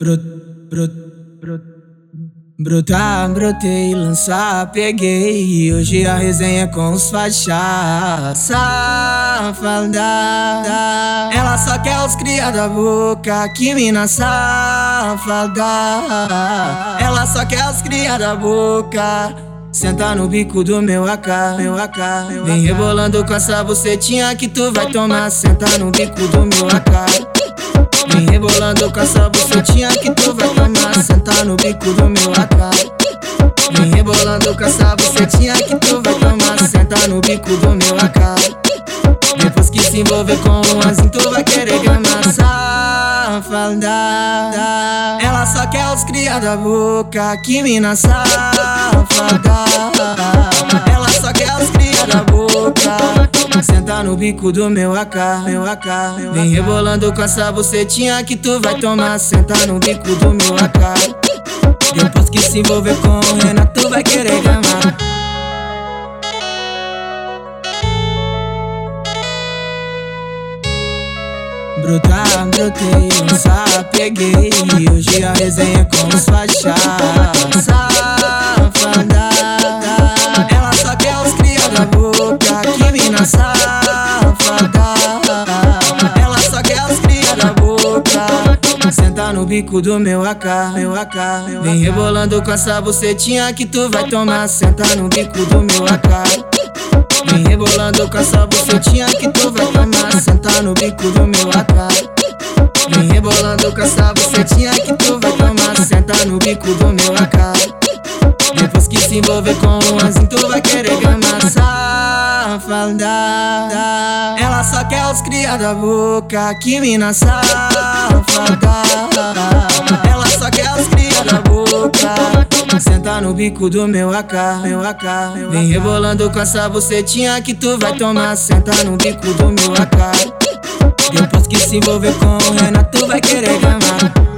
Brut, brut, brut. Brotar, brotei, lançar, peguei. Hoje a resenha é com os fachada. Safada. Ela só quer os cria da boca. Que mina safada. Ela só quer os cria da boca. Senta no bico do meu AK, meu AK. Vem rebolando com essa bucetinha que tu vai tomar. Senta no bico do meu AK. Rebolando com essa bucetinha que tu vai tomar Senta no bico do meu AK Vem rebolando com essa bucetinha que tu vai tomar Senta no bico do meu AK Depois que se envolver com o anzinho tu vai querer gamar. Safada. Ela só quer os cria da boca Que mina safada Senta no bico do meu AK, meu AK. Vem rebolando com essa bucetinha que tu vai tomar. Senta no bico do meu AK. Depois que se envolver com o Renato, vai querer gamar. Brotar, brotei, lançar, peguei. Hoje a resenha com os fachada. Safada. No bico do meu AK, meu AK. Vem rebolando com essa bucetinha que tu vai tomar. Senta no bico do meu AK. Vem rebolando com essa bucetinha que tu vai tomar. Senta no bico do meu AK Vem rebolando com essa bucetinha que tu vai tomar. Senta no bico do meu AK Depois que se envolver com o anzinho tu vai querer gamar. Safada Ela só quer os cria da boca Que mina safada Ela só quer os cria da boca Senta no bico do meu AK, meu AK. Vem rebolando com essa bucetinha que tu vai tomar. Senta no bico do meu AK. Depois que se envolver com o Renato, vai querer gamar.